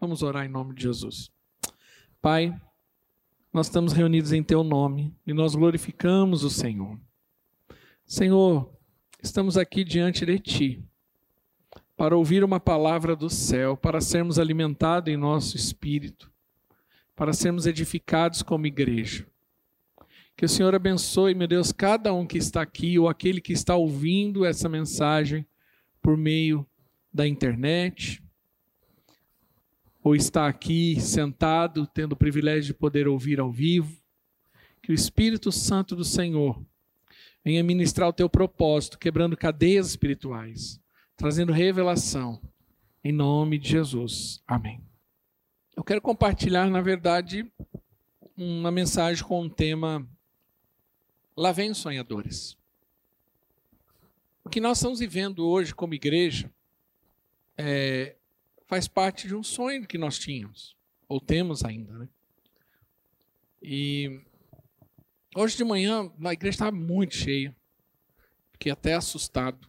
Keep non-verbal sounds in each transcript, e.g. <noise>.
Vamos orar em nome de Jesus. Pai, nós estamos reunidos em Teu nome e nós glorificamos o Senhor. Senhor, estamos aqui diante de Ti para ouvir uma palavra do céu, para sermos alimentados em nosso espírito, para sermos edificados como igreja. Que o Senhor abençoe, meu Deus, cada um que está aqui ou aquele que está ouvindo essa mensagem por meio da internet, ou está aqui sentado, tendo o privilégio de poder ouvir ao vivo. Que o Espírito Santo do Senhor venha ministrar o teu propósito, quebrando cadeias espirituais, trazendo revelação. Em nome de Jesus. Amém. Eu quero compartilhar, na verdade, uma mensagem com um tema Lá vem os sonhadores. O que nós estamos vivendo hoje como igreja é, faz parte de um sonho que nós tínhamos, ou temos ainda. Né? E hoje de manhã a igreja estava muito cheia, fiquei até assustado.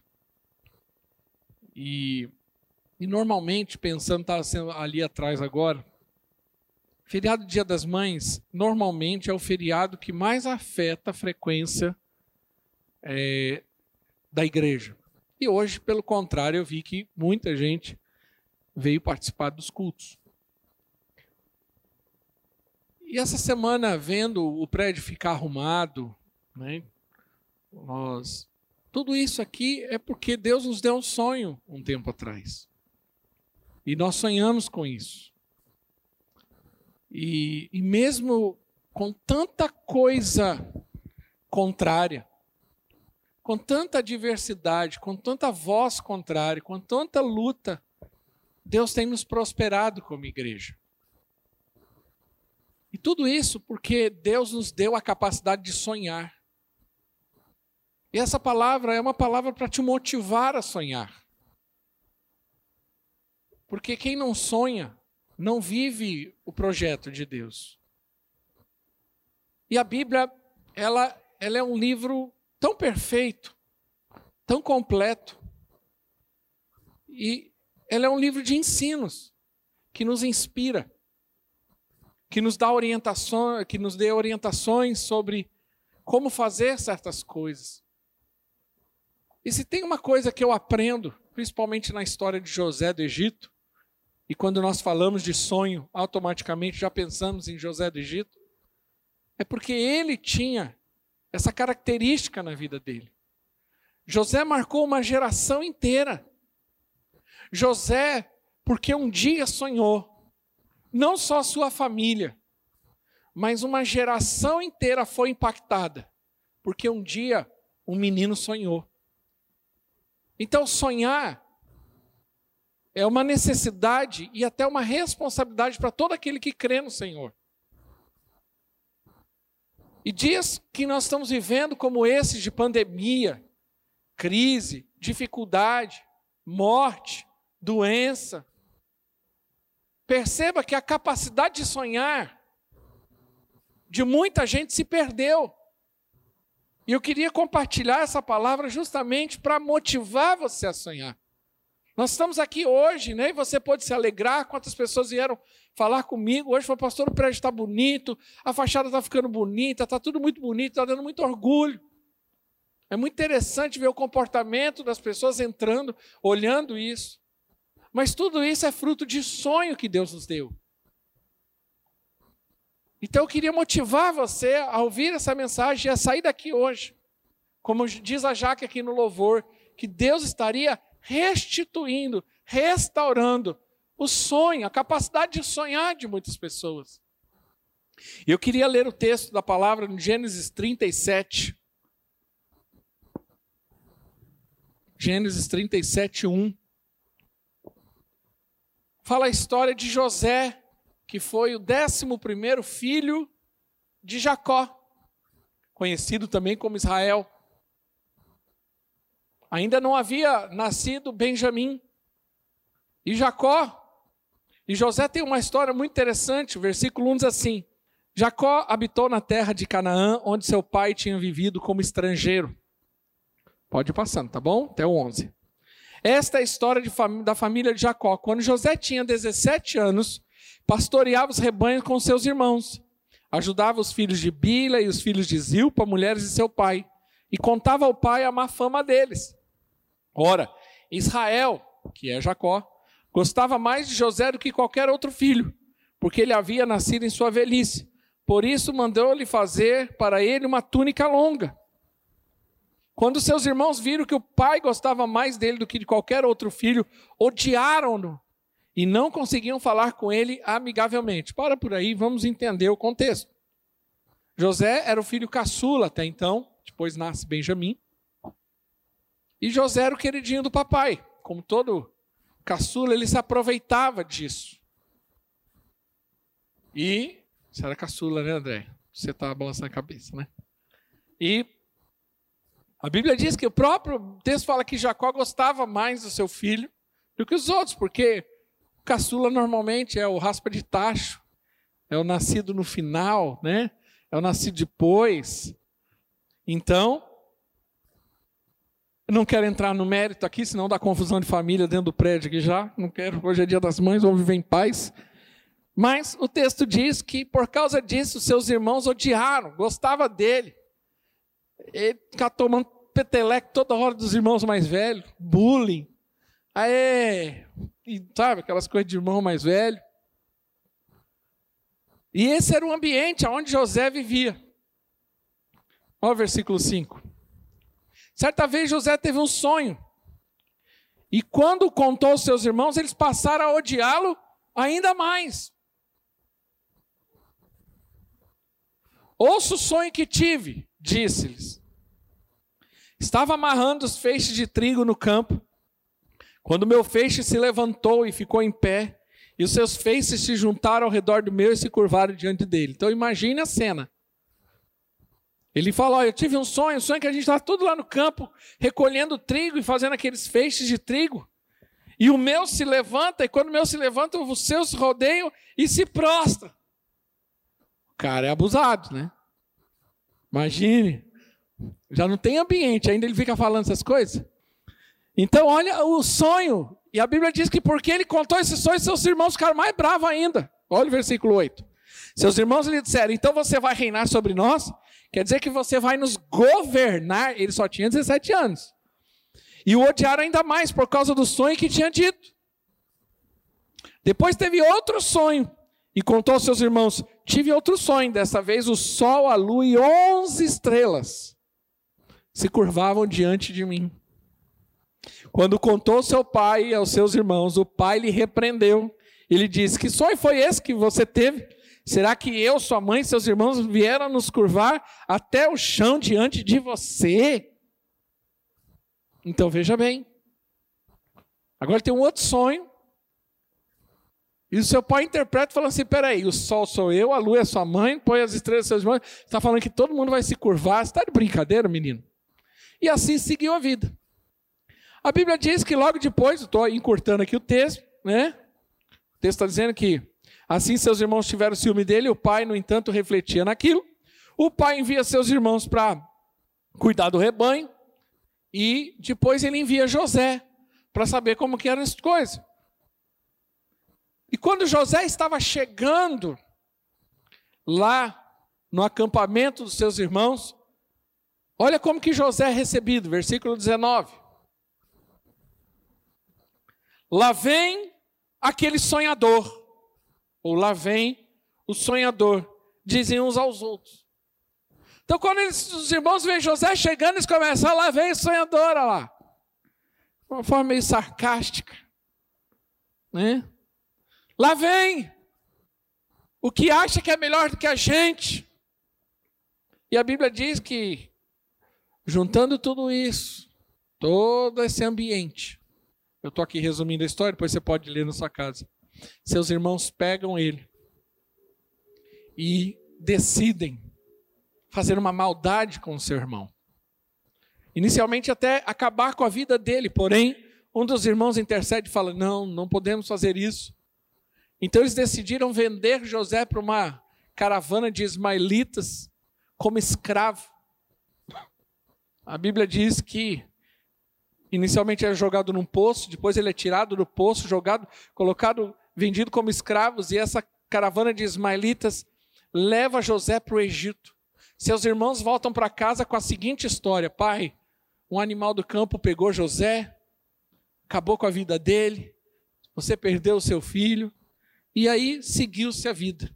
E, e normalmente, pensando, estava sendo ali atrás agora, Feriado Dia das Mães, normalmente é o feriado que mais afeta a frequência é, da igreja. E hoje, pelo contrário, eu vi que muita gente veio participar dos cultos. E essa semana, vendo o prédio ficar arrumado, né, nós, tudo isso aqui é porque Deus nos deu um sonho um tempo atrás. E nós sonhamos com isso. E, e mesmo com tanta coisa contrária, com tanta diversidade, com tanta voz contrária, com tanta luta, Deus tem nos prosperado como igreja. E tudo isso porque Deus nos deu a capacidade de sonhar. E essa palavra é uma palavra para te motivar a sonhar. Porque quem não sonha não vive o projeto de Deus. E a Bíblia, ela, ela é um livro tão perfeito, tão completo, e ela é um livro de ensinos que nos inspira, que nos dá orientações, que nos dê orientações sobre como fazer certas coisas. E se tem uma coisa que eu aprendo, principalmente na história de José do Egito, e quando nós falamos de sonho, automaticamente já pensamos em José do Egito. É porque ele tinha essa característica na vida dele. José marcou uma geração inteira. José, porque um dia sonhou, não só a sua família, mas uma geração inteira foi impactada, porque um dia um menino sonhou. Então, sonhar é uma necessidade e até uma responsabilidade para todo aquele que crê no Senhor. E dias que nós estamos vivendo como esses de pandemia, crise, dificuldade, morte, doença, perceba que a capacidade de sonhar de muita gente se perdeu. E eu queria compartilhar essa palavra justamente para motivar você a sonhar. Nós estamos aqui hoje, né? E você pode se alegrar. Quantas pessoas vieram falar comigo hoje? Foi, pastor, o prédio está bonito, a fachada está ficando bonita, está tudo muito bonito, está dando muito orgulho. É muito interessante ver o comportamento das pessoas entrando, olhando isso. Mas tudo isso é fruto de sonho que Deus nos deu. Então eu queria motivar você a ouvir essa mensagem e a sair daqui hoje. Como diz a Jaque aqui no louvor, que Deus estaria restituindo, restaurando o sonho, a capacidade de sonhar de muitas pessoas. E eu queria ler o texto da palavra no Gênesis 37. Gênesis 37, 1. Fala a história de José, que foi o décimo primeiro filho de Jacó, conhecido também como Israel. Ainda não havia nascido Benjamim. E Jacó, e José tem uma história muito interessante. O versículo 1 diz assim: Jacó habitou na terra de Canaã, onde seu pai tinha vivido como estrangeiro. Pode ir passando, tá bom? Até o 11. Esta é a história fam da família de Jacó. Quando José tinha 17 anos, pastoreava os rebanhos com seus irmãos. Ajudava os filhos de Bila e os filhos de Zilpa, mulheres de seu pai, e contava ao pai a má fama deles. Ora, Israel, que é Jacó, gostava mais de José do que qualquer outro filho, porque ele havia nascido em sua velhice. Por isso mandou-lhe fazer para ele uma túnica longa. Quando seus irmãos viram que o pai gostava mais dele do que de qualquer outro filho, odiaram-no e não conseguiam falar com ele amigavelmente. Para por aí, vamos entender o contexto. José era o filho caçula até então, depois nasce Benjamim. E José era o queridinho do papai. Como todo caçula, ele se aproveitava disso. E. Você era caçula, né, André? Você está balançando a cabeça, né? E a Bíblia diz que o próprio texto fala que Jacó gostava mais do seu filho do que os outros, porque o caçula normalmente é o raspa de tacho, é o nascido no final, né? É o nascido depois. Então, não quero entrar no mérito aqui, senão dá confusão de família dentro do prédio aqui já. Não quero. Hoje é dia das mães, vamos viver em paz. Mas o texto diz que por causa disso seus irmãos odiaram, gostava dele. Ele ficava tomando peteleque toda hora dos irmãos mais velhos, bullying. E, sabe, aquelas coisas de irmão mais velho. E esse era o ambiente onde José vivia. Olha o versículo 5. Certa vez José teve um sonho. E quando contou aos seus irmãos, eles passaram a odiá-lo ainda mais. Ouça o sonho que tive, disse-lhes. Estava amarrando os feixes de trigo no campo, quando meu feixe se levantou e ficou em pé, e os seus feixes se juntaram ao redor do meu e se curvaram diante dele. Então imagine a cena. Ele fala: Eu tive um sonho, um sonho que a gente estava tudo lá no campo, recolhendo trigo e fazendo aqueles feixes de trigo. E o meu se levanta, e quando o meu se levanta, os seus rodeiam e se prostra. O cara é abusado, né? Imagine. Já não tem ambiente, ainda ele fica falando essas coisas. Então, olha o sonho. E a Bíblia diz que porque ele contou esse sonho, seus irmãos ficaram mais bravos ainda. Olha o versículo 8. Seus irmãos lhe disseram: Então você vai reinar sobre nós? Quer dizer que você vai nos governar. Ele só tinha 17 anos. E o odiaram ainda mais por causa do sonho que tinha dito. Depois teve outro sonho e contou aos seus irmãos: Tive outro sonho, dessa vez o sol, a lua e onze estrelas se curvavam diante de mim. Quando contou seu pai aos seus irmãos, o pai lhe repreendeu. Ele disse: Que sonho foi esse que você teve? Será que eu, sua mãe e seus irmãos vieram nos curvar até o chão diante de você? Então veja bem. Agora tem um outro sonho. E o seu pai interpreta falando assim: peraí, o sol sou eu, a lua é sua mãe, põe as estrelas seus irmãos. Está falando que todo mundo vai se curvar. Você está de brincadeira, menino? E assim seguiu a vida. A Bíblia diz que logo depois, estou encurtando aqui o texto, né? O texto está dizendo que Assim seus irmãos tiveram ciúme dele, o pai, no entanto, refletia naquilo. O pai envia seus irmãos para cuidar do rebanho e depois ele envia José para saber como que eram as coisas. E quando José estava chegando lá no acampamento dos seus irmãos, olha como que José é recebido, versículo 19. Lá vem aquele sonhador ou lá vem o sonhador, dizem uns aos outros. Então, quando eles, os irmãos veem José chegando, eles começam, ah, lá vem o sonhador, olha lá. De uma forma meio sarcástica. Né? Lá vem o que acha que é melhor do que a gente. E a Bíblia diz que, juntando tudo isso, todo esse ambiente, eu estou aqui resumindo a história, depois você pode ler na sua casa. Seus irmãos pegam ele e decidem fazer uma maldade com o seu irmão. Inicialmente até acabar com a vida dele, porém, um dos irmãos intercede e fala: Não, não podemos fazer isso. Então eles decidiram vender José para uma caravana de ismaelitas como escravo. A Bíblia diz que Inicialmente é jogado num poço, depois ele é tirado do poço, jogado, colocado, vendido como escravos, e essa caravana de ismaelitas leva José para o Egito. Seus irmãos voltam para casa com a seguinte história: pai, um animal do campo pegou José, acabou com a vida dele, você perdeu o seu filho, e aí seguiu-se a vida.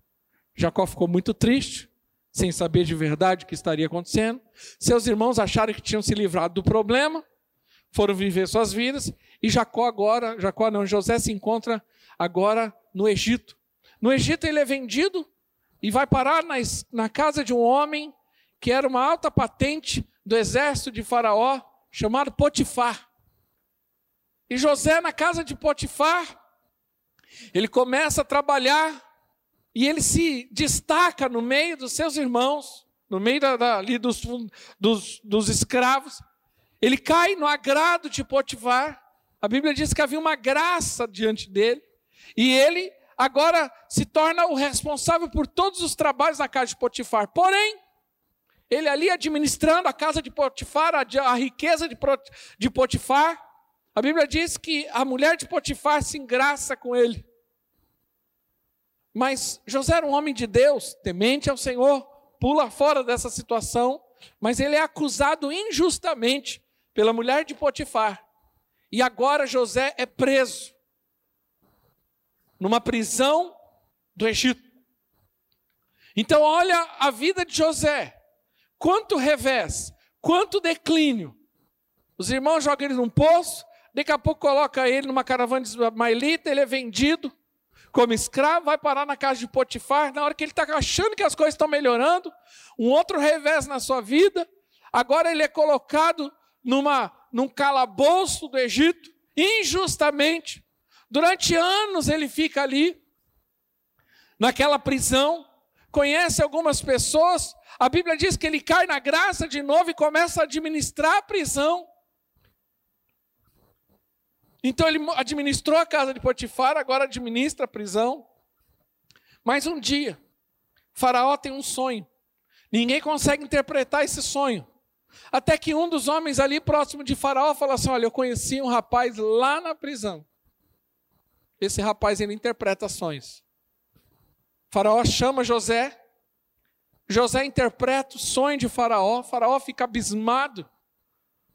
Jacó ficou muito triste, sem saber de verdade o que estaria acontecendo. Seus irmãos acharam que tinham se livrado do problema, foram viver suas vidas, e Jacó agora, Jacó não, José se encontra agora no Egito. No Egito ele é vendido e vai parar na, na casa de um homem que era uma alta patente do exército de Faraó, chamado Potifar. E José, na casa de Potifar, ele começa a trabalhar e ele se destaca no meio dos seus irmãos, no meio da, da, ali dos, dos, dos escravos. Ele cai no agrado de Potifar. A Bíblia diz que havia uma graça diante dele. E ele agora se torna o responsável por todos os trabalhos na casa de Potifar. Porém, ele ali administrando a casa de Potifar, a, a riqueza de, de Potifar, a Bíblia diz que a mulher de Potifar se engraça com ele. Mas José era um homem de Deus, temente ao Senhor, pula fora dessa situação, mas ele é acusado injustamente pela mulher de Potifar. E agora José é preso numa prisão do Egito. Então, olha a vida de José. Quanto revés, quanto declínio. Os irmãos jogam ele num poço, daqui a pouco coloca ele numa caravana de Mailita, ele é vendido como escravo, vai parar na casa de Potifar. Na hora que ele está achando que as coisas estão melhorando, um outro revés na sua vida. Agora ele é colocado numa, num calabouço do Egito, injustamente. Durante anos ele fica ali, naquela prisão, conhece algumas pessoas. A Bíblia diz que ele cai na graça de novo e começa a administrar a prisão. Então ele administrou a casa de Potifar, agora administra a prisão. Mas um dia, Faraó tem um sonho. Ninguém consegue interpretar esse sonho. Até que um dos homens ali próximo de Faraó fala assim: Olha, eu conheci um rapaz lá na prisão. Esse rapaz ele interpreta sonhos. Faraó chama José. José interpreta o sonho de Faraó. Faraó fica abismado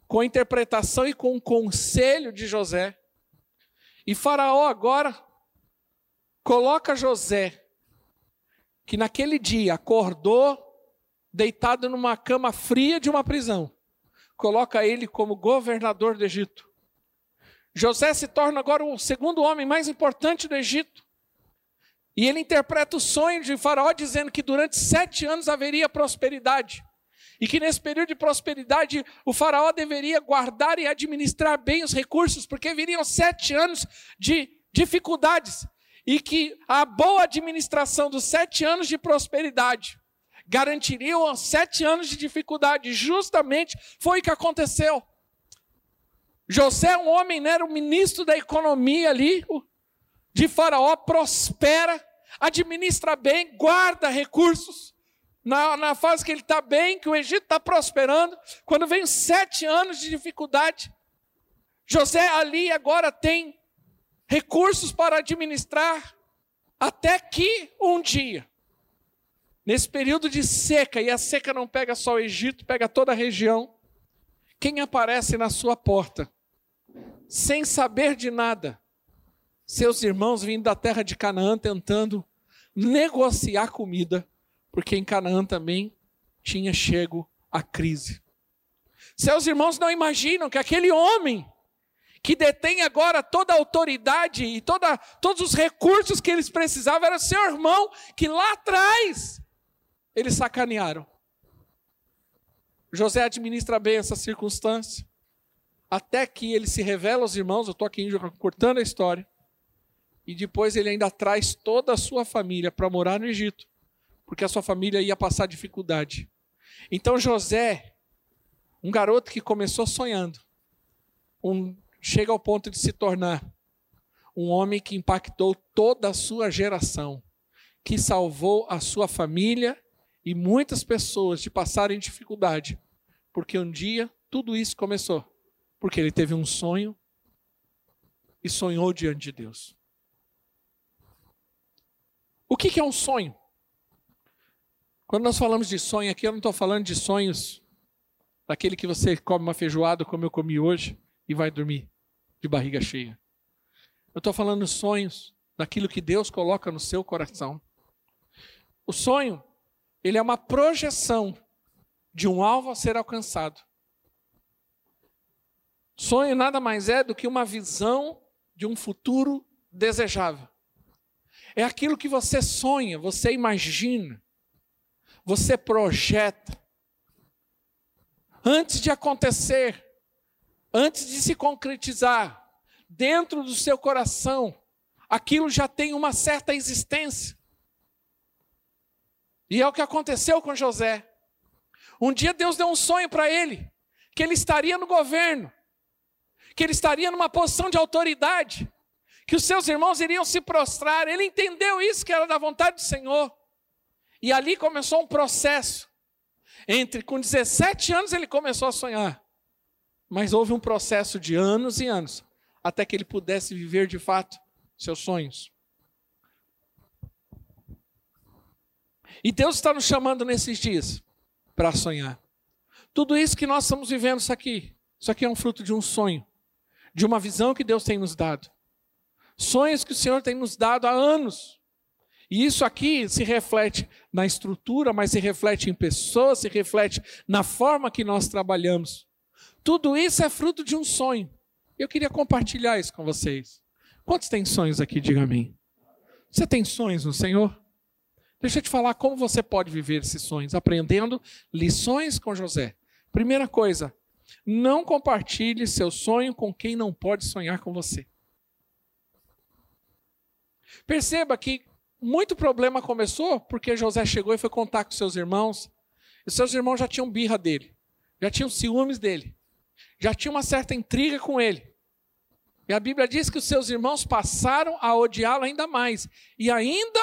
com a interpretação e com o conselho de José. E Faraó agora coloca José, que naquele dia acordou deitado numa cama fria de uma prisão, coloca ele como governador do Egito. José se torna agora o segundo homem mais importante do Egito. E ele interpreta o sonho de Faraó, dizendo que durante sete anos haveria prosperidade. E que nesse período de prosperidade o Faraó deveria guardar e administrar bem os recursos, porque viriam sete anos de dificuldades. E que a boa administração dos sete anos de prosperidade garantiriam sete anos de dificuldade. Justamente foi o que aconteceu. José, um homem, né, era o ministro da economia ali, de Faraó, prospera, administra bem, guarda recursos. Na, na fase que ele está bem, que o Egito está prosperando, quando vem sete anos de dificuldade, José ali agora tem recursos para administrar, até que um dia. Nesse período de seca, e a seca não pega só o Egito, pega toda a região, quem aparece na sua porta, sem saber de nada, seus irmãos vindo da terra de Canaã tentando negociar comida, porque em Canaã também tinha chego a crise. Seus irmãos não imaginam que aquele homem que detém agora toda a autoridade e toda, todos os recursos que eles precisavam era seu irmão que lá atrás eles sacanearam. José administra bem essa circunstância, até que ele se revela aos irmãos. Eu estou aqui cortando a história. E depois ele ainda traz toda a sua família para morar no Egito, porque a sua família ia passar dificuldade. Então José, um garoto que começou sonhando, um, chega ao ponto de se tornar um homem que impactou toda a sua geração, que salvou a sua família e muitas pessoas de passarem dificuldade, porque um dia tudo isso começou Porque ele teve um sonho e sonhou diante de Deus. O que, que é um sonho? Quando nós falamos de sonho aqui, eu não estou falando de sonhos daquele que você come uma feijoada como eu comi hoje e vai dormir de barriga cheia. Eu estou falando sonhos daquilo que Deus coloca no seu coração. O sonho, ele é uma projeção de um alvo a ser alcançado. Sonho nada mais é do que uma visão de um futuro desejável. É aquilo que você sonha, você imagina, você projeta. Antes de acontecer, antes de se concretizar, dentro do seu coração, aquilo já tem uma certa existência. E é o que aconteceu com José. Um dia Deus deu um sonho para ele, que ele estaria no governo, que ele estaria numa posição de autoridade, que os seus irmãos iriam se prostrar. Ele entendeu isso, que era da vontade do Senhor. E ali começou um processo. Entre com 17 anos ele começou a sonhar. Mas houve um processo de anos e anos até que ele pudesse viver de fato seus sonhos. E Deus está nos chamando nesses dias para sonhar. Tudo isso que nós estamos vivendo isso aqui, isso aqui é um fruto de um sonho, de uma visão que Deus tem nos dado. Sonhos que o Senhor tem nos dado há anos. E isso aqui se reflete na estrutura, mas se reflete em pessoas, se reflete na forma que nós trabalhamos. Tudo isso é fruto de um sonho. Eu queria compartilhar isso com vocês. Quantos têm sonhos aqui? Diga a mim. Você tem sonhos no Senhor? Deixa eu te falar como você pode viver esses sonhos, aprendendo lições com José. Primeira coisa, não compartilhe seu sonho com quem não pode sonhar com você. Perceba que muito problema começou porque José chegou e foi contar com seus irmãos. E seus irmãos já tinham birra dele, já tinham ciúmes dele, já tinha uma certa intriga com ele. E a Bíblia diz que os seus irmãos passaram a odiá-lo ainda mais. E ainda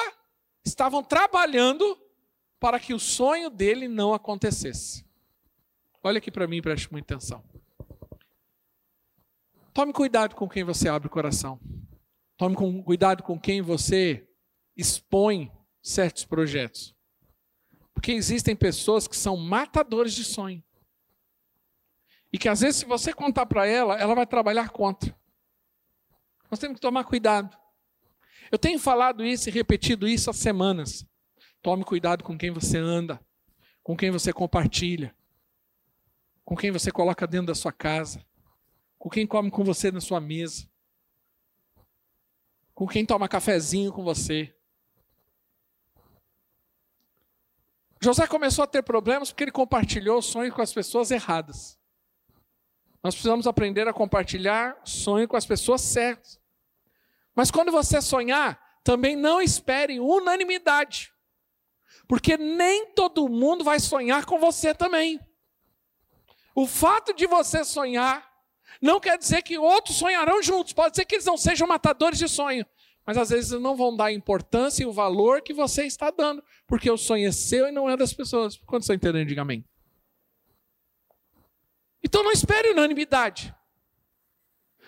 estavam trabalhando para que o sonho dele não acontecesse. Olha aqui para mim preste muita atenção. Tome cuidado com quem você abre o coração. Tome cuidado com quem você expõe certos projetos. Porque existem pessoas que são matadores de sonho. E que às vezes, se você contar para ela, ela vai trabalhar contra. Nós temos que tomar cuidado. Eu tenho falado isso e repetido isso há semanas. Tome cuidado com quem você anda, com quem você compartilha, com quem você coloca dentro da sua casa, com quem come com você na sua mesa, com quem toma cafezinho com você. José começou a ter problemas porque ele compartilhou sonhos com as pessoas erradas. Nós precisamos aprender a compartilhar sonho com as pessoas certas. Mas quando você sonhar, também não espere unanimidade. Porque nem todo mundo vai sonhar com você também. O fato de você sonhar não quer dizer que outros sonharão juntos. Pode ser que eles não sejam matadores de sonho. Mas às vezes não vão dar a importância e o valor que você está dando. Porque o sonho é seu e não é das pessoas. Quando você entendendo, diga amém. Então não espere unanimidade.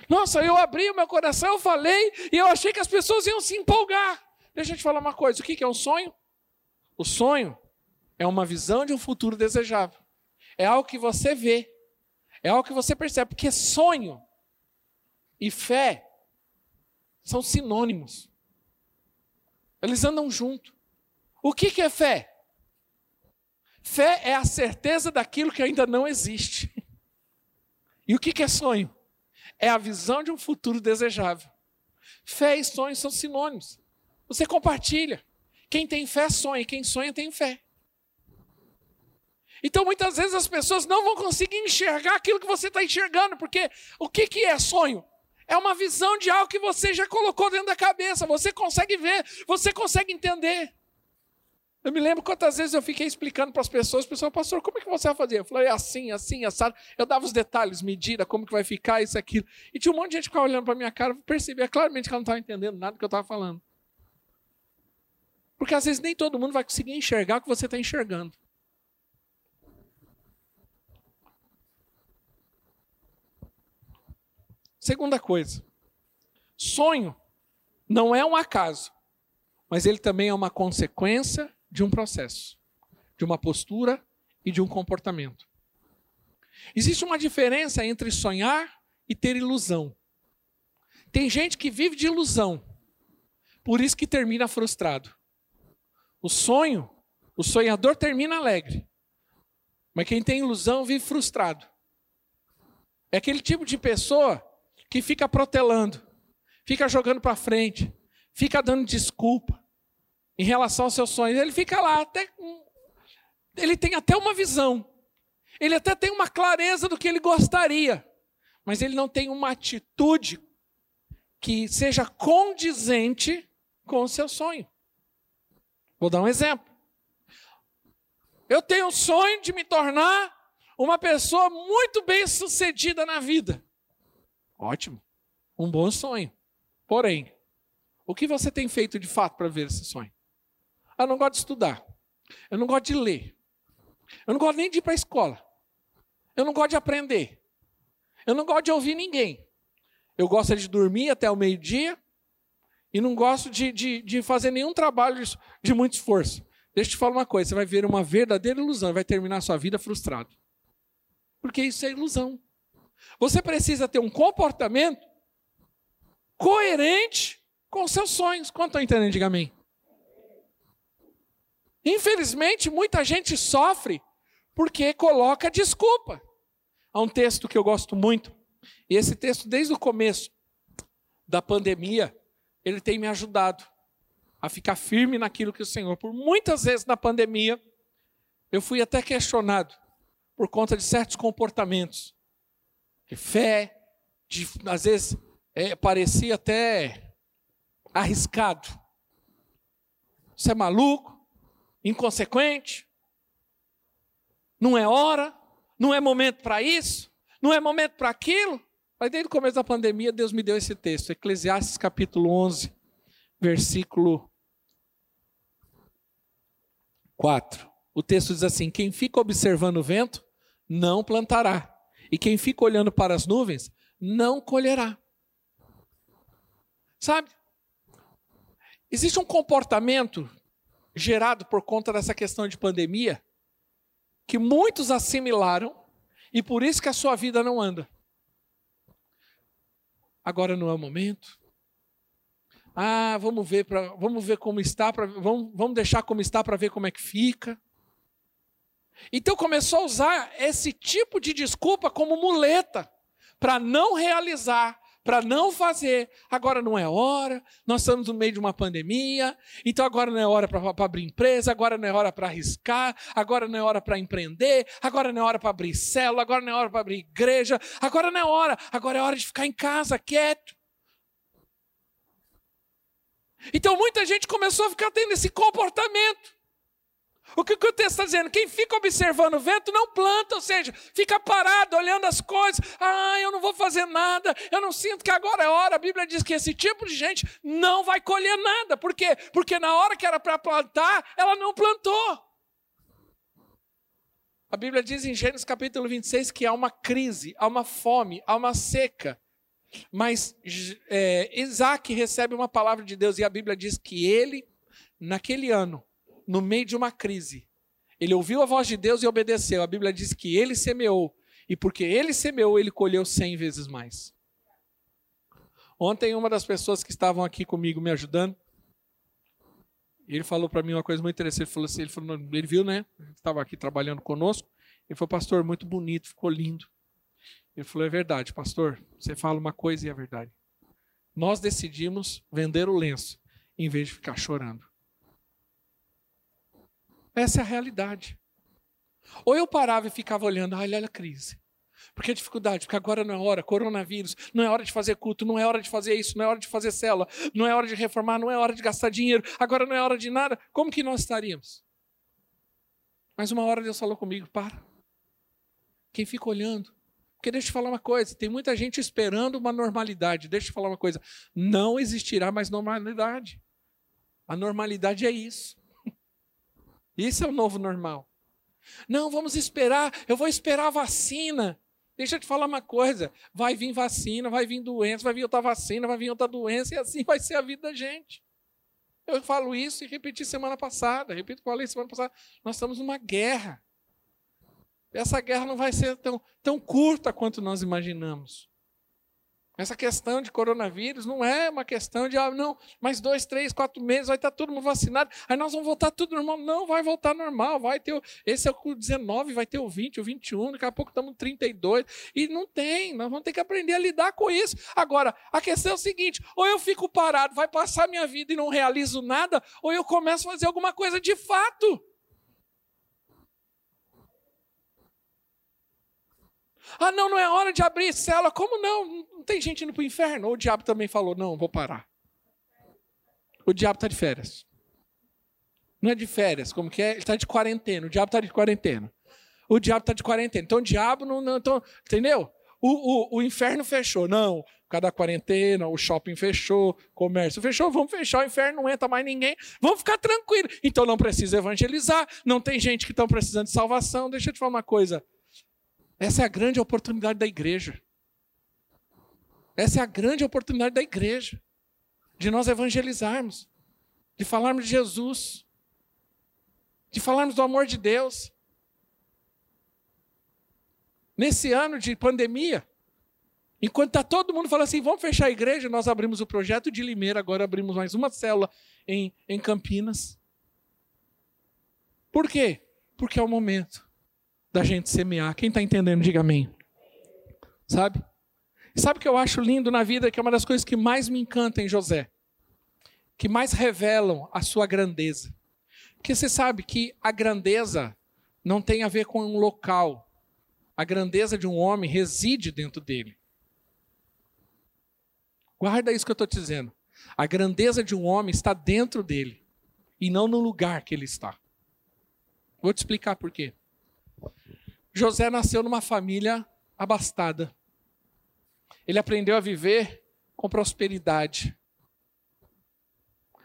Nossa, eu abri o meu coração, eu falei, e eu achei que as pessoas iam se empolgar. Deixa eu te falar uma coisa: o que é um sonho? O sonho é uma visão de um futuro desejável. É algo que você vê, é algo que você percebe, porque sonho e fé são sinônimos. Eles andam junto. O que é fé? Fé é a certeza daquilo que ainda não existe. E o que é sonho? é a visão de um futuro desejável. Fé e sonho são sinônimos. Você compartilha. Quem tem fé sonha, quem sonha tem fé. Então muitas vezes as pessoas não vão conseguir enxergar aquilo que você está enxergando, porque o que, que é sonho? É uma visão de algo que você já colocou dentro da cabeça, você consegue ver, você consegue entender. Eu me lembro quantas vezes eu fiquei explicando para as pessoas, pessoal, pastor, como é que você vai fazer? Eu falei, é assim, assim, assado. Eu dava os detalhes, medida, como que vai ficar, isso, aquilo. E tinha um monte de gente que ficava olhando para minha cara, percebia claramente que ela não estava entendendo nada do que eu estava falando. Porque às vezes nem todo mundo vai conseguir enxergar o que você está enxergando. Segunda coisa, sonho não é um acaso, mas ele também é uma consequência de um processo, de uma postura e de um comportamento. Existe uma diferença entre sonhar e ter ilusão. Tem gente que vive de ilusão, por isso que termina frustrado. O sonho, o sonhador termina alegre, mas quem tem ilusão vive frustrado. É aquele tipo de pessoa que fica protelando, fica jogando para frente, fica dando desculpa em relação aos seus sonhos. Ele fica lá até ele tem até uma visão. Ele até tem uma clareza do que ele gostaria, mas ele não tem uma atitude que seja condizente com o seu sonho. Vou dar um exemplo. Eu tenho um sonho de me tornar uma pessoa muito bem sucedida na vida. Ótimo. Um bom sonho. Porém, o que você tem feito de fato para ver esse sonho? Eu não gosto de estudar. Eu não gosto de ler. Eu não gosto nem de ir para a escola. Eu não gosto de aprender. Eu não gosto de ouvir ninguém. Eu gosto de dormir até o meio-dia e não gosto de, de, de fazer nenhum trabalho de, muito esforço. Deixa eu te falar uma coisa: você vai ver uma verdadeira ilusão, vai terminar a sua vida frustrado. Porque isso é ilusão. Você precisa ter um comportamento coerente com seus sonhos. Quanto estão entendendo? Diga amém. Infelizmente, muita gente sofre porque coloca desculpa. Há um texto que eu gosto muito, e esse texto, desde o começo da pandemia, ele tem me ajudado a ficar firme naquilo que o Senhor, por muitas vezes na pandemia, eu fui até questionado por conta de certos comportamentos, de fé, de, às vezes é, parecia até arriscado. Você é maluco? Inconsequente, não é hora, não é momento para isso, não é momento para aquilo. Mas desde o começo da pandemia, Deus me deu esse texto, Eclesiastes capítulo 11, versículo 4. O texto diz assim: Quem fica observando o vento, não plantará, e quem fica olhando para as nuvens, não colherá. Sabe? Existe um comportamento gerado por conta dessa questão de pandemia, que muitos assimilaram e por isso que a sua vida não anda. Agora não é o momento. Ah, vamos ver para, vamos ver como está, vamos, vamos deixar como está para ver como é que fica. Então começou a usar esse tipo de desculpa como muleta para não realizar para não fazer. Agora não é hora, nós estamos no meio de uma pandemia, então agora não é hora para abrir empresa, agora não é hora para arriscar, agora não é hora para empreender, agora não é hora para abrir célula, agora não é hora para abrir igreja, agora não é hora, agora é hora de ficar em casa quieto. Então muita gente começou a ficar tendo esse comportamento. O que, o texto está dizendo? Quem fica observando o vento não planta, ou seja, fica parado olhando as coisas. Ah, eu não vou fazer nada, eu não sinto que agora é hora. A Bíblia diz que esse tipo de gente não vai colher nada. Por quê? Porque na hora que era para plantar, ela não plantou. A Bíblia diz em Gênesis capítulo 26 que há uma crise, há uma fome, há uma seca. Mas é, Isaac recebe uma palavra de Deus e a Bíblia diz que ele, naquele ano, no meio de uma crise. Ele ouviu a voz de Deus e obedeceu. A Bíblia diz que ele semeou. E porque ele semeou, ele colheu cem vezes mais. Ontem, uma das pessoas que estavam aqui comigo me ajudando, ele falou para mim uma coisa muito interessante. Ele falou assim: ele, falou, ele viu, né? Estava aqui trabalhando conosco. Ele falou, pastor, muito bonito, ficou lindo. Ele falou: é verdade, pastor. Você fala uma coisa e é verdade. Nós decidimos vender o lenço em vez de ficar chorando. Essa é a realidade. Ou eu parava e ficava olhando, olha, olha a crise. Porque a dificuldade, porque agora não é hora, coronavírus, não é hora de fazer culto, não é hora de fazer isso, não é hora de fazer cela, não é hora de reformar, não é hora de gastar dinheiro, agora não é hora de nada. Como que nós estaríamos? Mas uma hora Deus falou comigo, para. Quem fica olhando? Porque deixa eu te falar uma coisa, tem muita gente esperando uma normalidade. Deixa eu te falar uma coisa, não existirá mais normalidade. A normalidade é isso. Isso é o novo normal. Não, vamos esperar, eu vou esperar a vacina. Deixa eu te falar uma coisa: vai vir vacina, vai vir doença, vai vir outra vacina, vai vir outra doença, e assim vai ser a vida da gente. Eu falo isso e repeti semana passada, repito, falei semana passada. Nós estamos numa guerra. Essa guerra não vai ser tão, tão curta quanto nós imaginamos. Essa questão de coronavírus não é uma questão de, ah, não, mais dois, três, quatro meses vai estar todo mundo vacinado, aí nós vamos voltar tudo normal. Não, vai voltar normal, vai ter, esse é o 19, vai ter o 20, o 21, daqui a pouco estamos no 32, e não tem, nós vamos ter que aprender a lidar com isso. Agora, a questão é o seguinte, ou eu fico parado, vai passar minha vida e não realizo nada, ou eu começo a fazer alguma coisa de fato. Ah, não, não é hora de abrir célula. Como não? Não tem gente indo para o inferno. Ou o diabo também falou: não, vou parar. O diabo está de férias. Não é de férias, como que é? Ele está de quarentena. O diabo está de quarentena. O diabo está de quarentena. Então o diabo não. não então, entendeu? O, o, o inferno fechou. Não, cada quarentena, o shopping fechou, comércio fechou, vamos fechar, o inferno não entra mais ninguém, vamos ficar tranquilos. Então não precisa evangelizar, não tem gente que está precisando de salvação. Deixa eu te falar uma coisa. Essa é a grande oportunidade da igreja. Essa é a grande oportunidade da igreja. De nós evangelizarmos. De falarmos de Jesus. De falarmos do amor de Deus. Nesse ano de pandemia, enquanto está todo mundo falando assim, vamos fechar a igreja, nós abrimos o projeto de Limeira, agora abrimos mais uma célula em, em Campinas. Por quê? Porque é o momento da gente semear. Quem está entendendo, diga amém. Sabe? sabe o que eu acho lindo na vida, que é uma das coisas que mais me encanta em José? Que mais revelam a sua grandeza. Porque você sabe que a grandeza não tem a ver com um local. A grandeza de um homem reside dentro dele. Guarda isso que eu estou dizendo. A grandeza de um homem está dentro dele e não no lugar que ele está. Vou te explicar por quê. José nasceu numa família abastada. Ele aprendeu a viver com prosperidade.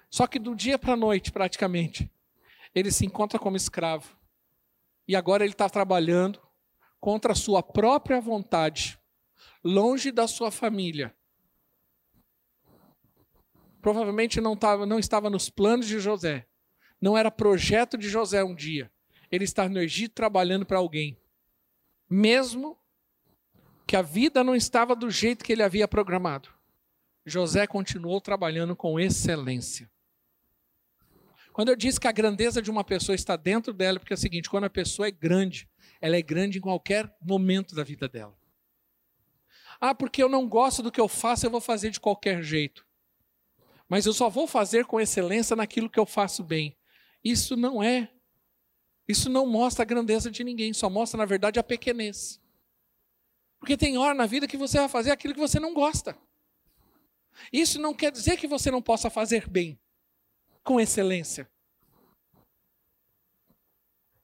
Só que do dia para a noite, praticamente, ele se encontra como escravo. E agora ele está trabalhando contra a sua própria vontade, longe da sua família. Provavelmente não, tava, não estava nos planos de José. Não era projeto de José um dia. Ele estar no Egito trabalhando para alguém mesmo que a vida não estava do jeito que ele havia programado. José continuou trabalhando com excelência. Quando eu disse que a grandeza de uma pessoa está dentro dela, porque é o seguinte: quando a pessoa é grande, ela é grande em qualquer momento da vida dela. Ah, porque eu não gosto do que eu faço, eu vou fazer de qualquer jeito. Mas eu só vou fazer com excelência naquilo que eu faço bem. Isso não é isso não mostra a grandeza de ninguém, só mostra, na verdade, a pequenez. Porque tem hora na vida que você vai fazer aquilo que você não gosta. Isso não quer dizer que você não possa fazer bem, com excelência.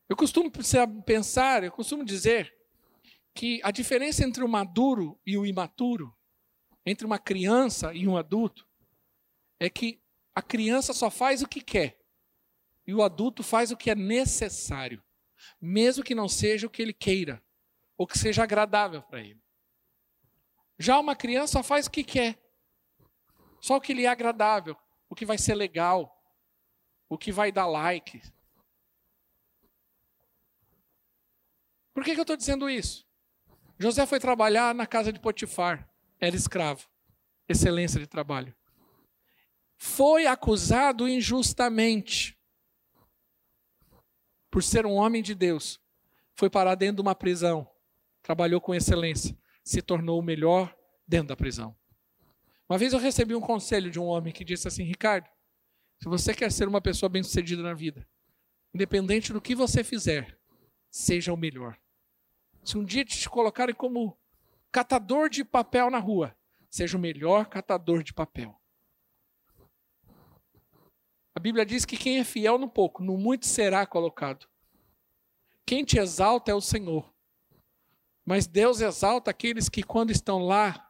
Eu costumo pensar, eu costumo dizer que a diferença entre o maduro e o imaturo, entre uma criança e um adulto, é que a criança só faz o que quer e o adulto faz o que é necessário, mesmo que não seja o que ele queira, ou que seja agradável para ele. Já uma criança faz o que quer, só o que lhe é agradável, o que vai ser legal, o que vai dar like. Por que, que eu estou dizendo isso? José foi trabalhar na casa de Potifar, era escravo, excelência de trabalho. Foi acusado injustamente por ser um homem de Deus, foi parar dentro de uma prisão, trabalhou com excelência, se tornou o melhor dentro da prisão. Uma vez eu recebi um conselho de um homem que disse assim: Ricardo, se você quer ser uma pessoa bem-sucedida na vida, independente do que você fizer, seja o melhor. Se um dia te colocarem como catador de papel na rua, seja o melhor catador de papel. A Bíblia diz que quem é fiel no pouco, no muito será colocado. Quem te exalta é o Senhor. Mas Deus exalta aqueles que, quando estão lá,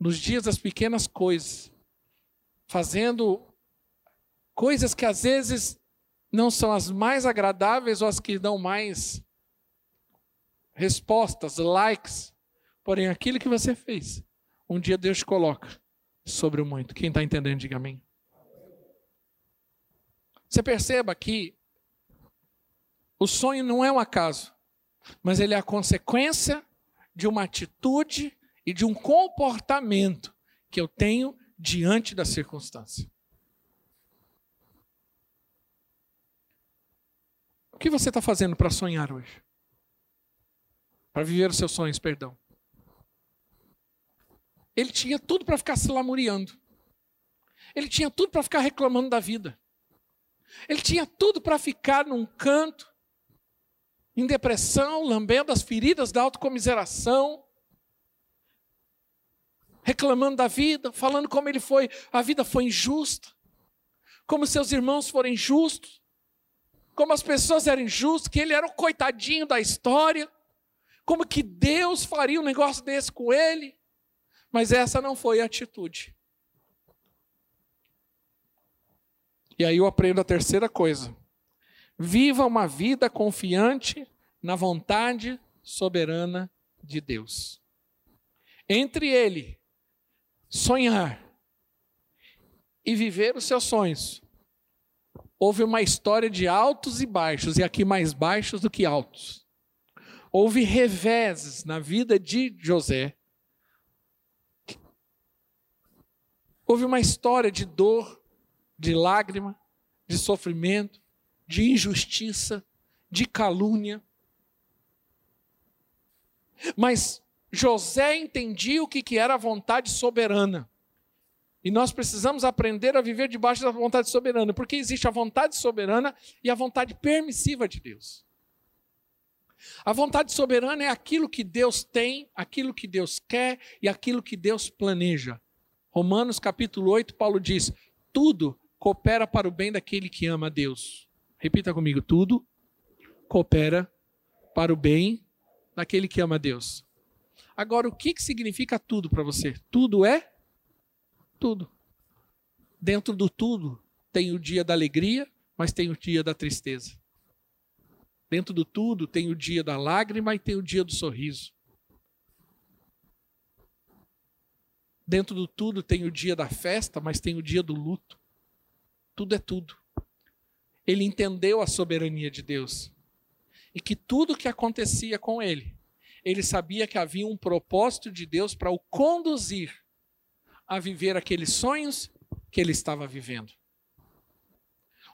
nos dias das pequenas coisas, fazendo coisas que às vezes não são as mais agradáveis ou as que dão mais respostas, likes, Porém, aquilo que você fez, um dia Deus te coloca sobre o muito. Quem está entendendo, diga amém. Você perceba que o sonho não é um acaso, mas ele é a consequência de uma atitude e de um comportamento que eu tenho diante da circunstância. O que você está fazendo para sonhar hoje? Para viver os seus sonhos, perdão. Ele tinha tudo para ficar se lamuriando. Ele tinha tudo para ficar reclamando da vida. Ele tinha tudo para ficar num canto, em depressão, lambendo as feridas da autocomiseração, reclamando da vida, falando como ele foi, a vida foi injusta, como seus irmãos foram injustos, como as pessoas eram injustas, que ele era o coitadinho da história, como que Deus faria um negócio desse com ele. Mas essa não foi a atitude. E aí eu aprendo a terceira coisa. Viva uma vida confiante na vontade soberana de Deus. Entre ele sonhar e viver os seus sonhos, houve uma história de altos e baixos, e aqui mais baixos do que altos. Houve reveses na vida de José, Houve uma história de dor, de lágrima, de sofrimento, de injustiça, de calúnia. Mas José entendia o que era a vontade soberana. E nós precisamos aprender a viver debaixo da vontade soberana, porque existe a vontade soberana e a vontade permissiva de Deus. A vontade soberana é aquilo que Deus tem, aquilo que Deus quer e aquilo que Deus planeja. Romanos capítulo 8, Paulo diz: tudo coopera para o bem daquele que ama a Deus. Repita comigo: tudo coopera para o bem daquele que ama a Deus. Agora, o que, que significa tudo para você? Tudo é tudo. Dentro do tudo tem o dia da alegria, mas tem o dia da tristeza. Dentro do tudo tem o dia da lágrima e tem o dia do sorriso. Dentro do tudo tem o dia da festa, mas tem o dia do luto. Tudo é tudo. Ele entendeu a soberania de Deus. E que tudo que acontecia com ele, ele sabia que havia um propósito de Deus para o conduzir a viver aqueles sonhos que ele estava vivendo.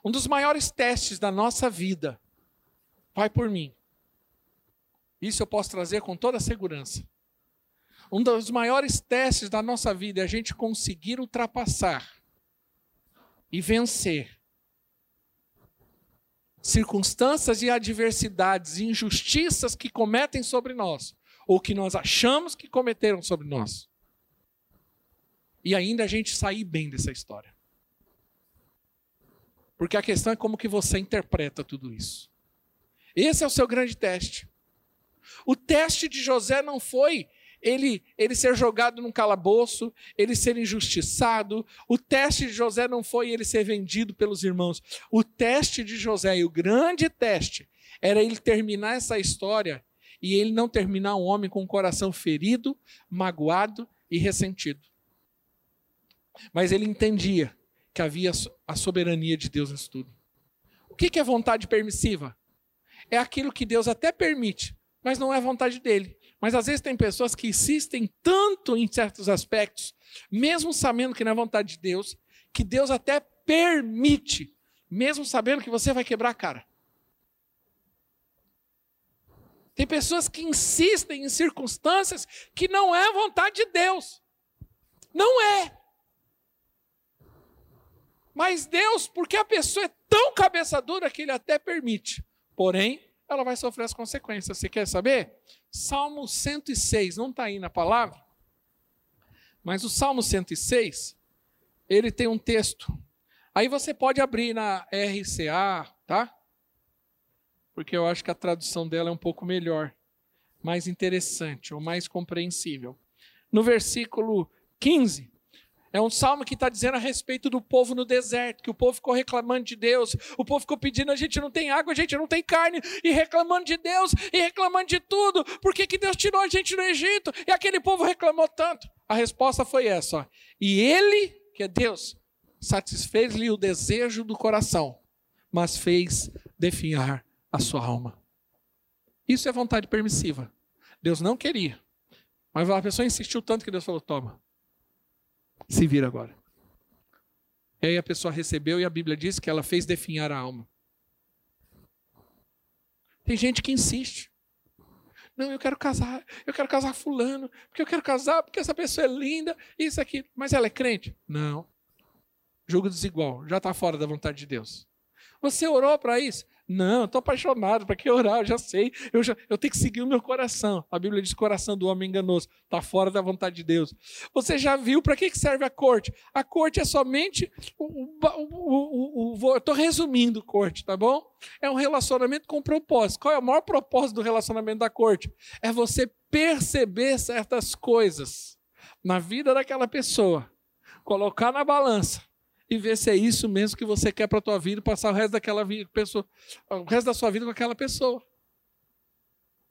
Um dos maiores testes da nossa vida, vai por mim. Isso eu posso trazer com toda segurança. Um dos maiores testes da nossa vida é a gente conseguir ultrapassar e vencer circunstâncias e adversidades, injustiças que cometem sobre nós, ou que nós achamos que cometeram sobre nós. E ainda a gente sair bem dessa história. Porque a questão é como que você interpreta tudo isso. Esse é o seu grande teste. O teste de José não foi ele, ele ser jogado num calabouço, ele ser injustiçado. O teste de José não foi ele ser vendido pelos irmãos. O teste de José, e o grande teste, era ele terminar essa história e ele não terminar um homem com o coração ferido, magoado e ressentido. Mas ele entendia que havia a soberania de Deus nisso tudo. O que é vontade permissiva? É aquilo que Deus até permite, mas não é vontade dele. Mas às vezes tem pessoas que insistem tanto em certos aspectos, mesmo sabendo que não é vontade de Deus, que Deus até permite, mesmo sabendo que você vai quebrar a cara. Tem pessoas que insistem em circunstâncias que não é vontade de Deus. Não é. Mas Deus, porque a pessoa é tão cabeça dura que ele até permite. Porém, ela vai sofrer as consequências. Você quer saber? Salmo 106, não está aí na palavra, mas o Salmo 106, ele tem um texto. Aí você pode abrir na RCA, tá? Porque eu acho que a tradução dela é um pouco melhor, mais interessante ou mais compreensível. No versículo 15, É um salmo que está dizendo a respeito do povo no deserto, que o povo ficou reclamando de Deus, o povo ficou pedindo, a gente não tem água, a gente não tem carne, e reclamando de Deus, e reclamando de tudo. Por que, que Deus tirou a gente do Egito? E aquele povo reclamou tanto. A resposta foi essa: ó. e ele, que é Deus, satisfez-lhe o desejo do coração, mas fez definhar a sua alma. Isso é vontade permissiva. Deus não queria, mas a pessoa insistiu tanto que Deus falou: toma se vira agora. E aí a pessoa recebeu e a Bíblia diz que ela fez definhar a alma. Tem gente que insiste. Não, eu quero casar, eu quero casar fulano, porque eu quero casar, porque essa pessoa é linda, isso aqui. Mas ela é crente? Não. Jogo desigual, já está fora da vontade de Deus. Você orou para isso? Não, estou apaixonado, para que orar? Eu já sei, eu, já, eu tenho que seguir o meu coração. A Bíblia diz: coração do homem enganoso, está fora da vontade de Deus. Você já viu para que serve a corte? A corte é somente. O, o, o, estou resumindo corte, tá bom? É um relacionamento com propósito. Qual é o maior propósito do relacionamento da corte? É você perceber certas coisas na vida daquela pessoa, colocar na balança e ver se é isso mesmo que você quer para a tua vida, passar o resto daquela vida, pessoa, o resto da sua vida com aquela pessoa.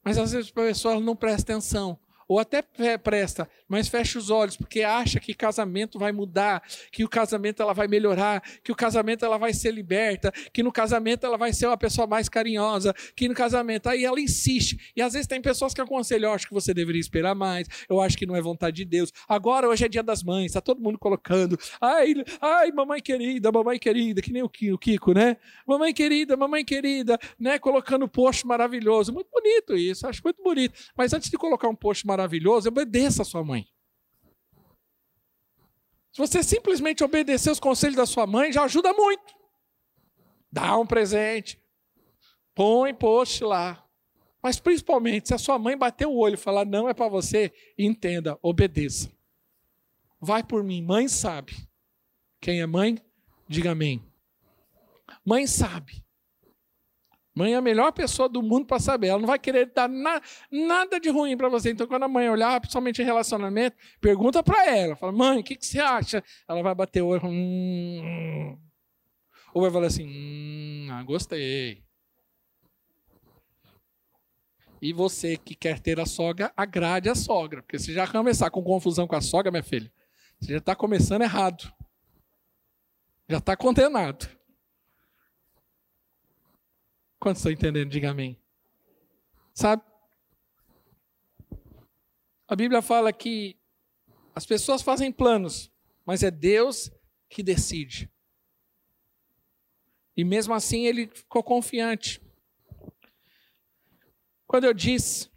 Mas às vezes a pessoa não presta atenção ou até presta, mas fecha os olhos porque acha que casamento vai mudar, que o casamento ela vai melhorar, que o casamento ela vai ser liberta, que no casamento ela vai ser uma pessoa mais carinhosa, que no casamento aí ela insiste. E às vezes tem pessoas que aconselham, eu acho que você deveria esperar mais, eu acho que não é vontade de Deus. Agora hoje é dia das mães, está todo mundo colocando, ai, ai, mamãe querida, mamãe querida, que nem o Kiko, né? Mamãe querida, mamãe querida, né? Colocando post maravilhoso, muito bonito isso, acho muito bonito. Mas antes de colocar um post maravilhoso, obedeça a sua mãe. Se você simplesmente obedecer os conselhos da sua mãe, já ajuda muito. Dá um presente, põe post lá. Mas principalmente, se a sua mãe bater o olho e falar não é para você, entenda, obedeça. Vai por mim, mãe sabe. Quem é mãe, diga amém. Mãe sabe. Mãe é a melhor pessoa do mundo para saber. Ela não vai querer dar na, nada de ruim para você. Então, quando a mãe olhar, principalmente em relacionamento, pergunta para ela. Fala, mãe, o que, que, você acha? Ela vai bater o olho. Hum, ou vai falar assim, hum, ah, gostei. E você que quer ter a sogra, agrade a sogra. Porque se já começar com confusão com a sogra, minha filha, você já está começando errado. Já está condenado. Quantos estão entendendo? Diga amém. Sabe? A Bíblia fala que as pessoas fazem planos, mas é Deus que decide. E mesmo assim ele ficou confiante. Quando eu disse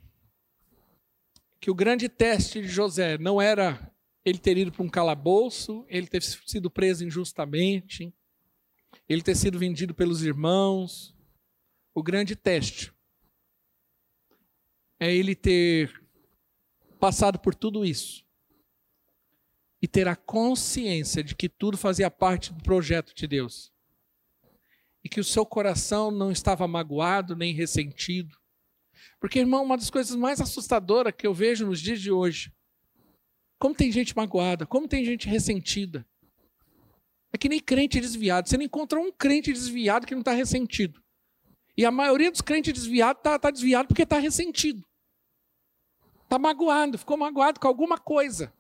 que o grande teste de José não era ele ter ido para um calabouço, ele ter sido preso injustamente, ele ter sido vendido pelos irmãos, o grande teste é ele ter passado por tudo isso e ter a consciência de que tudo fazia parte do projeto de Deus e que o seu coração não estava magoado nem ressentido. Porque, irmão, uma das coisas mais assustadoras que eu vejo nos dias de hoje, como tem gente magoada, como tem gente ressentida. É que nem crente desviado. Você não encontra um crente desviado que não está ressentido. E a maioria dos crentes desviados está tá desviado porque está ressentido. Está magoado, ficou magoado com alguma coisa.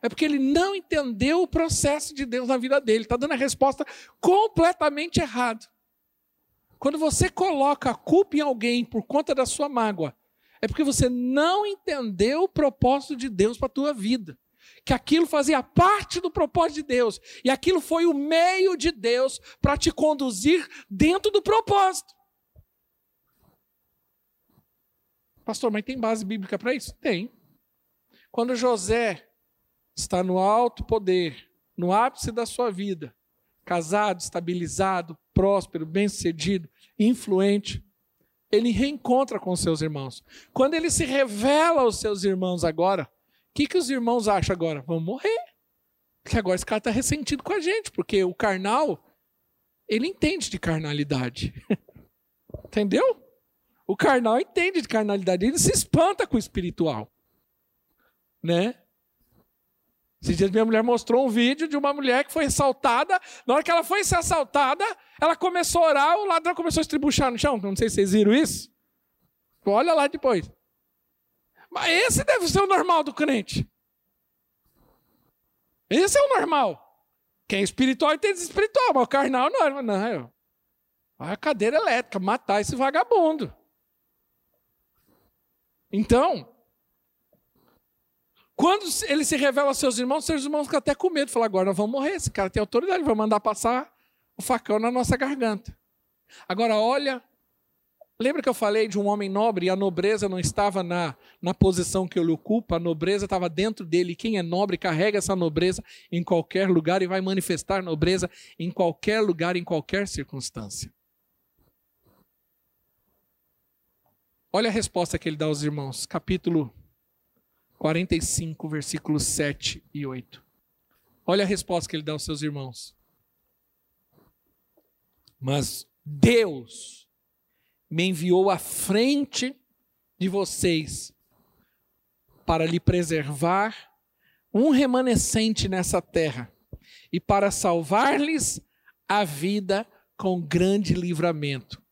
É porque ele não entendeu o processo de Deus na vida dele. Está dando a resposta completamente errada. Quando você coloca a culpa em alguém por conta da sua mágoa, é porque você não entendeu o propósito de Deus para a tua vida. Que aquilo fazia parte do propósito de Deus. E aquilo foi o meio de Deus para te conduzir dentro do propósito. Pastor, mas tem base bíblica para isso? Tem. Quando José está no alto poder, no ápice da sua vida, casado, estabilizado, próspero, bem-sucedido, influente, ele reencontra com seus irmãos. Quando ele se revela aos seus irmãos agora, o que, que os irmãos acham agora? Vão morrer. Porque agora esse cara está ressentido com a gente, porque o carnal, ele entende de carnalidade. <laughs> Entendeu? O carnal entende de carnalidade, ele se espanta com o espiritual. Né? Esses dias minha mulher mostrou um vídeo de uma mulher que foi assaltada. Na hora que ela foi ser assaltada, ela começou a orar, o ladrão começou a estribuchar no chão. Não sei se vocês viram isso. Olha lá depois. Mas esse deve ser o normal do crente. Esse é o normal. Quem é espiritual tem espiritual, mas o carnal não. Não, eu. A cadeira elétrica, matar esse vagabundo. Então, quando ele se revela aos seus irmãos, seus irmãos ficam até com medo. Falam, agora nós vamos morrer. Esse cara tem autoridade, vai mandar passar o facão na nossa garganta. Agora, olha Lembra que eu falei de um homem nobre e a nobreza não estava na, na posição que ele ocupa, a nobreza estava dentro dele. Quem é nobre carrega essa nobreza em qualquer lugar e vai manifestar nobreza em qualquer lugar, em qualquer circunstância. Olha a resposta que ele dá aos irmãos, capítulo 45, versículos 7 e 8. Olha a resposta que ele dá aos seus irmãos. Mas Deus me enviou à frente de vocês para lhe preservar um remanescente nessa terra e para salvar-lhes a vida com grande livramento.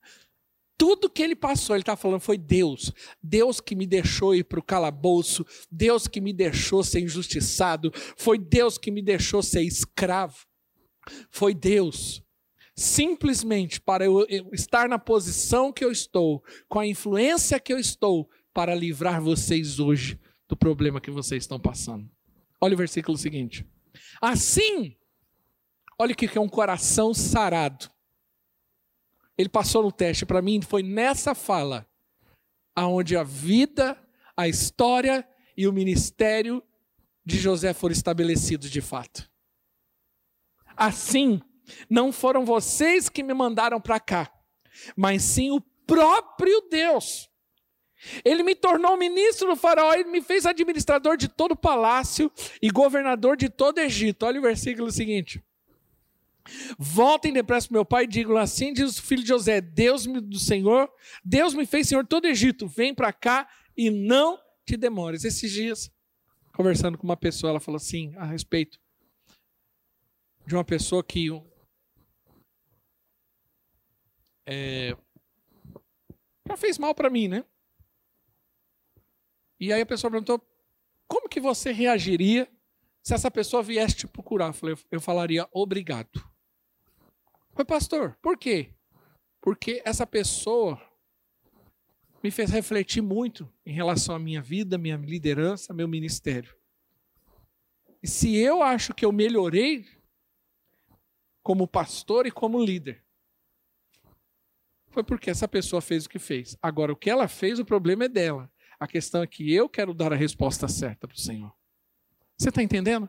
Tudo que ele passou, ele está falando, foi Deus. Deus que me deixou ir para o calabouço, Deus que me deixou ser injustiçado, foi Deus que me deixou ser escravo. Foi Deus simplesmente para eu, estar na posição que eu estou, com a influência que eu estou, para livrar vocês hoje do problema que vocês estão passando. Olha o versículo seguinte. Assim, olha o que é um coração sarado. Ele passou no teste para mim, foi nessa fala aonde a vida, a história e o ministério de José foram estabelecidos de fato. Assim, não foram vocês que me mandaram para cá, mas sim o próprio Deus. Ele me tornou ministro do faraó, ele me fez administrador de todo o palácio e governador de todo o Egito. Olha o versículo seguinte. Voltem depressa para meu pai e digam assim: diz o filho de José, Deus do Senhor, Deus me fez senhor todo o Egito, vem para cá e não te demores. Esses dias, conversando com uma pessoa, ela falou assim a respeito de uma pessoa que é, já fez mal para mim, né? E aí a pessoa perguntou: como que você reagiria se essa pessoa viesse te procurar? Eu, falei, eu falaria obrigado. Mas, pastor, por quê? Porque essa pessoa me fez refletir muito em relação à minha vida, minha liderança, meu ministério. E se eu acho que eu melhorei como pastor e como líder, foi porque essa pessoa fez o que fez. Agora, o que ela fez, o problema é dela. A questão é que eu quero dar a resposta certa para o Senhor. Você está entendendo?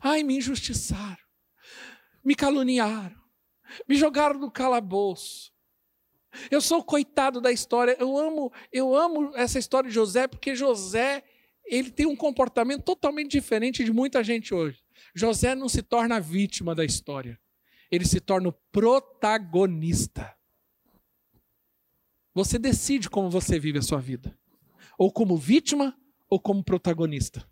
Ai, me injustiçaram, me caluniaram, me jogaram no calabouço. Eu sou o coitado da história. Eu amo, eu amo essa história de José porque José ele tem um comportamento totalmente diferente de muita gente hoje. José não se torna vítima da história, ele se torna o protagonista. Você decide como você vive a sua vida. Ou como vítima ou como protagonista.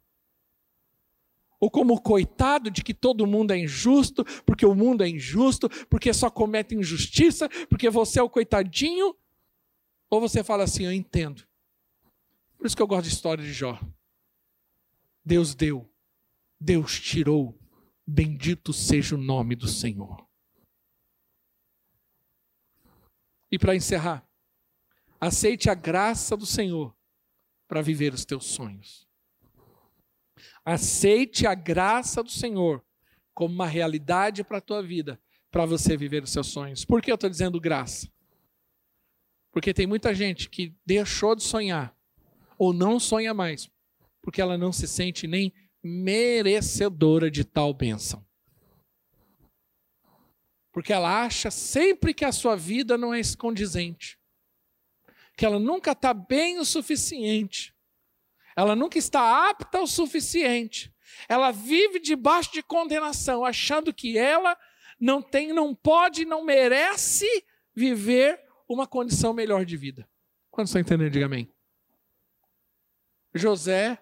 Ou como coitado de que todo mundo é injusto, porque o mundo é injusto, porque só comete injustiça, porque você é o coitadinho. Ou você fala assim: Eu entendo. Por isso que eu gosto de história de Jó. Deus deu, Deus tirou, bendito seja o nome do Senhor. E para encerrar, Aceite a graça do Senhor para viver os teus sonhos. Aceite a graça do Senhor como uma realidade para a tua vida, para você viver os seus sonhos. Por que eu estou dizendo graça? Porque tem muita gente que deixou de sonhar ou não sonha mais, porque ela não se sente nem merecedora de tal bênção. Porque ela acha sempre que a sua vida não é escondizente que ela nunca está bem o suficiente. Ela nunca está apta o suficiente. Ela vive debaixo de condenação, achando que ela não tem, não pode, não merece viver uma condição melhor de vida. Quando estão entendendo, diga amém. José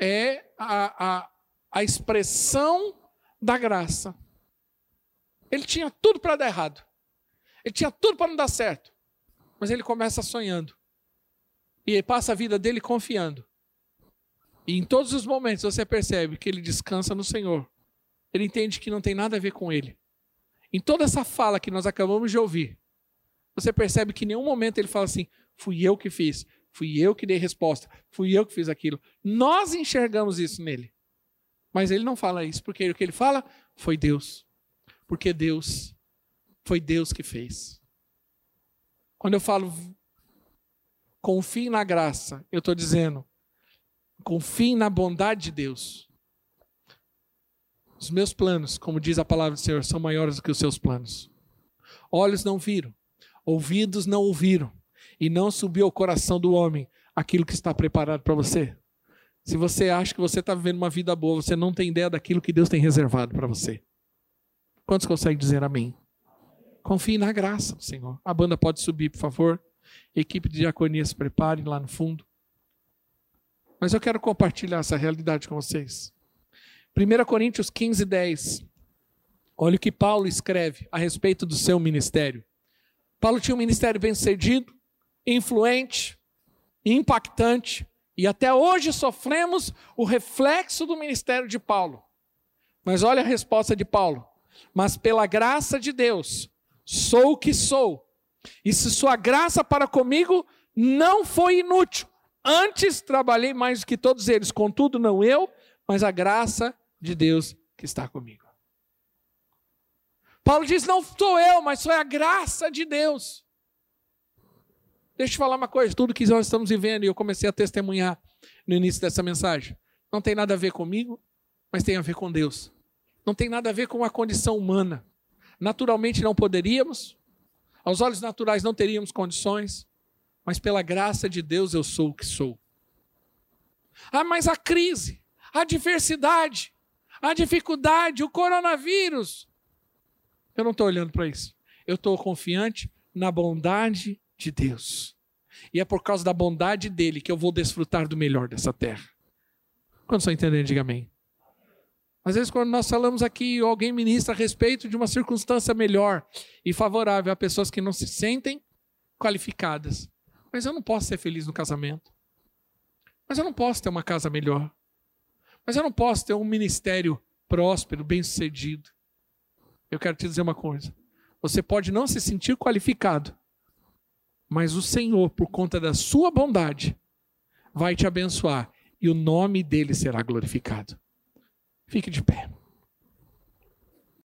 é a, a, a expressão da graça. Ele tinha tudo para dar errado. Ele tinha tudo para não dar certo. Mas ele começa sonhando. E passa a vida dele confiando. E em todos os momentos você percebe que ele descansa no Senhor. Ele entende que não tem nada a ver com ele. Em toda essa fala que nós acabamos de ouvir, você percebe que em nenhum momento ele fala assim: fui eu que fiz, fui eu que dei resposta, fui eu que fiz aquilo. Nós enxergamos isso nele. Mas ele não fala isso, porque o que ele fala foi Deus. Porque Deus, foi Deus que fez. Quando eu falo confie na graça, eu estou dizendo confie na bondade de Deus. Os meus planos, como diz a palavra do Senhor, são maiores do que os seus planos. Olhos não viram, ouvidos não ouviram, e não subiu ao coração do homem aquilo que está preparado para você. Se você acha que você está vivendo uma vida boa, você não tem ideia daquilo que Deus tem reservado para você. Quantos conseguem dizer amém? Confie na graça do Senhor. A banda pode subir, por favor. Equipe de diaconia se prepare lá no fundo. Mas eu quero compartilhar essa realidade com vocês. 1 Coríntios 15, 10. Olha o que Paulo escreve a respeito do seu ministério. Paulo tinha um ministério bem-sucedido, influente, impactante, e até hoje sofremos o reflexo do ministério de Paulo. Mas olha a resposta de Paulo. Mas pela graça de Deus, sou o que sou. E se sua graça para comigo não foi inútil, antes trabalhei mais do que todos eles, contudo, não eu, mas a graça de Deus que está comigo. Paulo diz: Não sou eu, mas foi a graça de Deus. Deixa eu te falar uma coisa: tudo que nós estamos vivendo, e eu comecei a testemunhar no início dessa mensagem, não tem nada a ver comigo, mas tem a ver com Deus. Não tem nada a ver com a condição humana. Naturalmente não poderíamos, aos olhos naturais não teríamos condições, mas pela graça de Deus eu sou o que sou. Ah, mas a crise, a adversidade, a dificuldade, o coronavírus. Eu não estou olhando para isso. Eu estou confiante na bondade de Deus. E é por causa da bondade dele que eu vou desfrutar do melhor dessa terra. Quando estão entendendo, diga amém. Às vezes, quando nós falamos aqui, alguém ministra a respeito de uma circunstância melhor e favorável a pessoas que não se sentem qualificadas. Mas eu não posso ser feliz no casamento. Mas eu não posso ter uma casa melhor. Mas eu não posso ter um ministério próspero, bem-sucedido. Eu quero te dizer uma coisa. Você pode não se sentir qualificado, mas o Senhor, por conta da sua bondade, vai te abençoar e o nome dele será glorificado. Fique de pé.